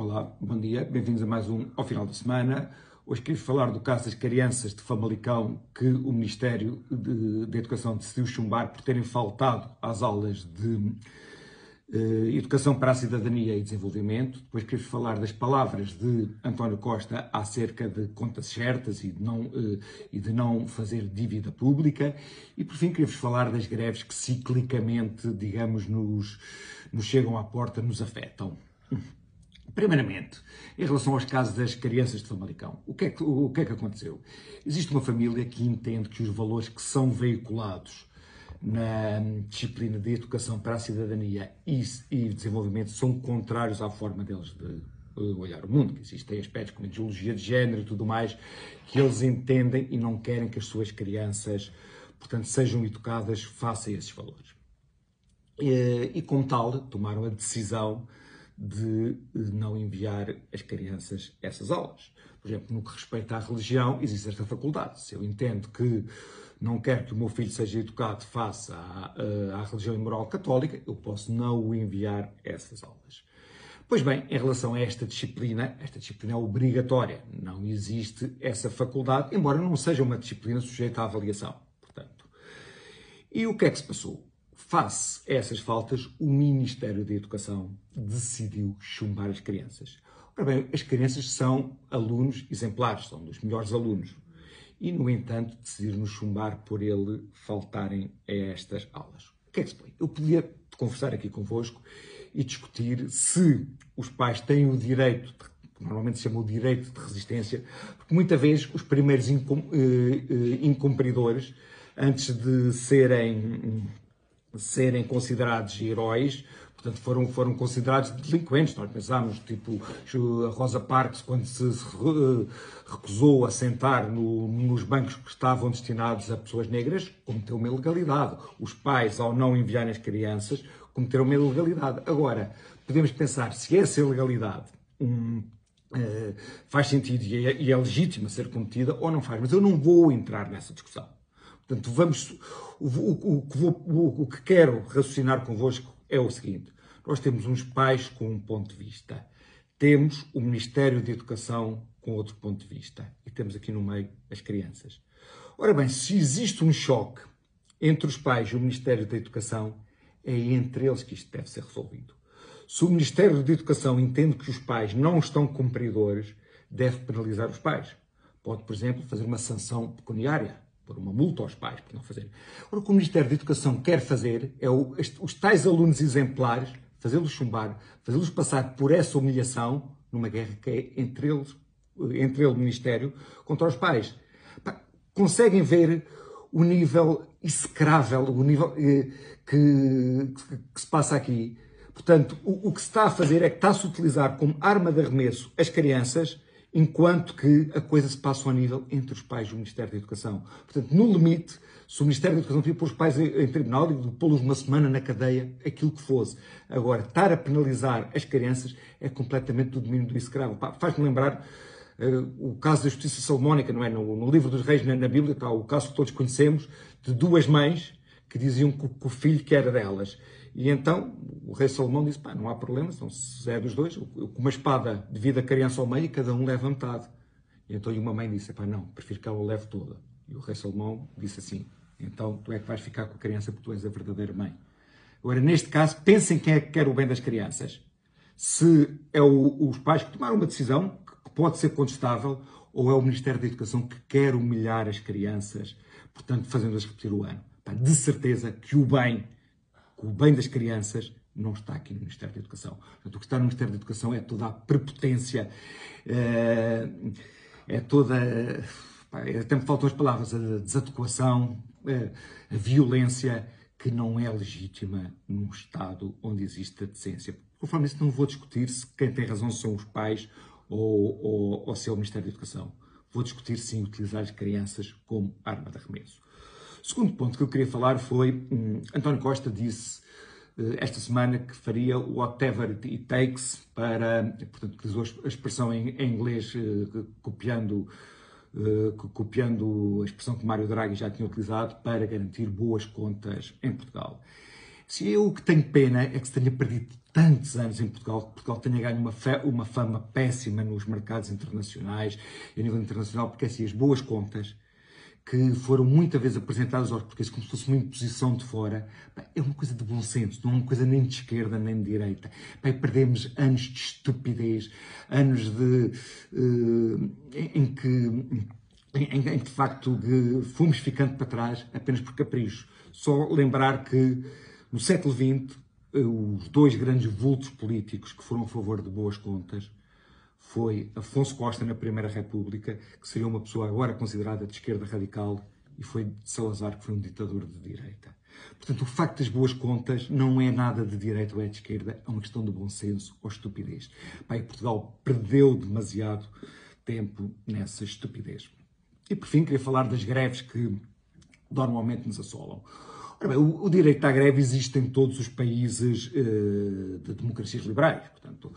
Olá, bom dia, bem-vindos a mais um ao final da semana. Hoje queria falar do caso das crianças de Famalicão que o Ministério de, de Educação decidiu chumbar por terem faltado às aulas de eh, Educação para a Cidadania e Desenvolvimento. Depois queria falar das palavras de António Costa acerca de contas certas e de não, eh, e de não fazer dívida pública. E por fim queria-vos falar das greves que ciclicamente, digamos, nos, nos chegam à porta, nos afetam. Primeiramente, em relação aos casos das crianças de Famalicão, o que, é que, o que é que aconteceu? Existe uma família que entende que os valores que são veiculados na disciplina de educação para a cidadania e, e desenvolvimento são contrários à forma deles de olhar o mundo, que existem aspectos como ideologia de género e tudo mais, que eles entendem e não querem que as suas crianças, portanto, sejam educadas face a esses valores. E, e como tal, tomaram a decisão de não enviar as crianças a essas aulas. Por exemplo, no que respeita à religião, existe esta faculdade. Se eu entendo que não quero que o meu filho seja educado face à, eh, à religião e moral católica, eu posso não o enviar a essas aulas. Pois bem, em relação a esta disciplina, esta disciplina é obrigatória, não existe essa faculdade, embora não seja uma disciplina sujeita à avaliação. Portanto, e o que é que se passou? Face a essas faltas, o Ministério da Educação decidiu chumbar as crianças. Ora bem, as crianças são alunos exemplares, são dos melhores alunos. E, no entanto, decidiram chumbar por ele faltarem a estas aulas. O que é que se põe? Eu podia conversar aqui convosco e discutir se os pais têm o direito, que normalmente se chama o direito de resistência, porque muitas vezes os primeiros eh, eh, incumpridores, antes de serem serem considerados heróis, portanto foram, foram considerados delinquentes. Nós pensámos, tipo, a Rosa Parks, quando se recusou a sentar no, nos bancos que estavam destinados a pessoas negras, cometeu uma ilegalidade. Os pais, ao não enviarem as crianças, cometeram uma ilegalidade. Agora, podemos pensar se essa ilegalidade um, uh, faz sentido e é, e é legítima ser cometida ou não faz, mas eu não vou entrar nessa discussão. Portanto, vamos, o, o, o, o, que quero raciocinar convosco é o seguinte: nós temos uns pais com um ponto de vista, temos o Ministério de Educação com outro ponto de vista e temos aqui no meio as crianças. Ora bem, se existe um choque entre os pais e o Ministério da Educação, é entre eles que isto deve ser resolvido. Se o Ministério da Educação entende que os pais não estão cumpridores, deve penalizar os pais. Pode, por exemplo, fazer uma sanção pecuniária pôr uma multa aos pais por não fazerem. Ora, o que o Ministério da Educação quer fazer é o, os tais alunos exemplares, fazê-los chumbar, fazê-los passar por essa humilhação numa guerra que é entre eles, entre ele, o Ministério, contra os pais. Conseguem ver o nível execrável, o nível eh, que, que, que, se passa aqui. Portanto, o, o que se está a fazer é que está-se a utilizar como arma de arremesso as crianças enquanto que a coisa se passa ao nível entre os pais e o Ministério da Educação. Portanto, no limite, se o Ministério da Educação devia pôr os pais em, tribunal e pô-los uma semana na cadeia, aquilo que fosse. Agora, estar a penalizar as crianças é completamente do domínio do escravo. Faz-me lembrar uh, o caso da justiça salomónica, não é? No, no livro dos reis, na, na, Bíblia, está o caso que todos conhecemos, de duas mães que diziam que, que o filho que era delas. E então o rei Salomão disse: pá, não há problema, então, se é dos dois, com uma espada divide a criança ao meio e cada um leva metade. E então uma mãe disse: pá, não, prefiro que ela leve toda. E o rei Salomão disse assim: então tu é que vais ficar com a criança porque tu és a verdadeira mãe. Agora, neste caso, pensem quem é que quer o bem das crianças. Se é o, os pais que tomaram uma decisão que pode ser contestável, ou é o Ministério da Educação que quer humilhar as crianças, portanto, fazendo-as repetir o ano. De certeza que o bem que o bem das crianças não está aqui no Ministério da Educação. Portanto, o que está no Ministério da Educação é toda a prepotência, é, é toda. Até me faltam as palavras, a desadequação, eh, a violência que não é legítima num Estado onde existe a decência. Conforme isso, não vou discutir se quem tem razão são os pais ou, ou, ou se é o Ministério da Educação. Vou discutir sim utilizar as crianças como arma de arremesso. O segundo ponto que eu queria falar foi, hum, António Costa disse uh, esta semana que faria whatever it takes para, portanto, utilizou a expressão em, em inglês, uh, copiando, uh, copiando a expressão que Mário Draghi já tinha utilizado para garantir boas contas em Portugal. Se eu o que tenho pena é que se tenha perdido tantos anos em Portugal, que Portugal tenha ganho uma, uma fama péssima nos mercados internacionais e a nível internacional, porque assim, as boas contas que foram muitas vezes apresentadas aos portugueses como se fosse uma imposição de fora, é uma coisa de bom senso, não é uma coisa nem de esquerda nem de direita. perdemos anos de estupidez, anos de, uh, em, que, em, em, de facto fomos ficando para trás apenas por capricho. Só lembrar que no século XX eh, os dois grandes vultos políticos que foram a favor de boas contas foi Afonso Costa na Primeira República, que seria uma pessoa agora considerada de esquerda radical, e foi Salazar, que foi um ditador de direita. Portanto, o facto das boas contas não é nada de direita ou é de esquerda, é uma questão de bom senso ou estupidez. Portugal perdeu demasiado tempo nessa estupidez. E por fim, queria falar das greves que normalmente nos assolam. Bem, o, o, direito à greve existe em todos os países uh, de democracias liberais. Portanto,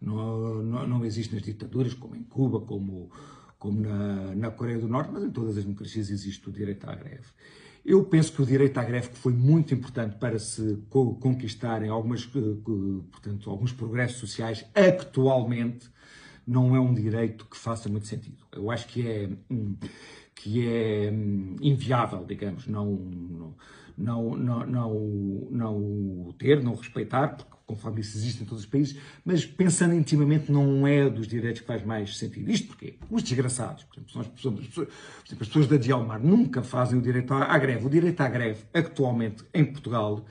não, não, não existe nas ditaduras, como em Cuba, como, como na, na Coreia do Norte, mas em todas as democracias existe o direito à greve. Eu penso que o direito à greve que foi muito importante para se conquistarem algumas, eh, portanto, alguns progressos sociais, atualmente não é um direito que faça muito sentido. Eu acho que é, que é hum, inviável, digamos, não, não, não, não, não ter, não respeitar, porque conforme isso existe em todos os países, mas pensando intimamente não é dos direitos que faz mais sentido. Isto porque os desgraçados, por exemplo, são as pessoas, as pessoas, exemplo, as pessoas da Dialmar nunca fazem o direito à, greve. O direito à greve, atualmente, em Portugal,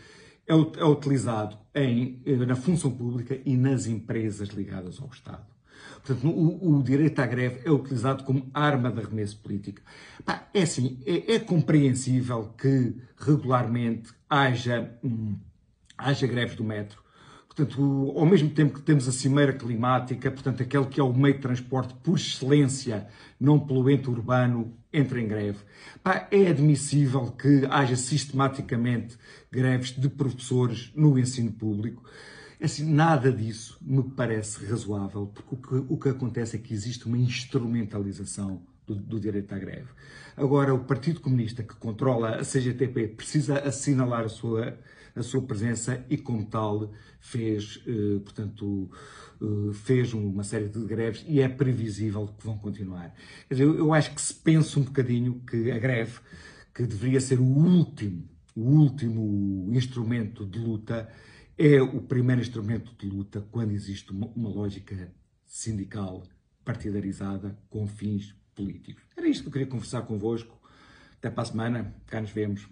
é, é utilizado em, na função pública e nas empresas ligadas ao Estado. Portanto, o, o, direito à greve é utilizado como arma de arremesso político. Pá, é assim, é, é, compreensível que regularmente haja, hum, haja greves do metro, Portanto, ao mesmo tempo que temos a cimeira climática, portanto, aquele que é o meio de transporte por excelência não poluente urbano, entra em greve. Pá, é admissível que haja sistematicamente greves de professores no ensino público. Assim, nada disso me parece razoável, porque o que, o que acontece é que existe uma instrumentalização do, do, direito à greve. Agora, o Partido Comunista, que controla a CGTP, precisa assinalar a sua a sua presença e, como tal, fez, eh, portanto, eh, fez uma série de greves e é previsível que vão continuar. Dizer, eu acho que se pensa um bocadinho que a greve, que deveria ser o último, o último instrumento de luta, é o primeiro instrumento de luta quando existe uma, uma lógica sindical partidarizada com fins políticos. Era isto que eu queria conversar convosco. Até para a semana. Cá nos vemos.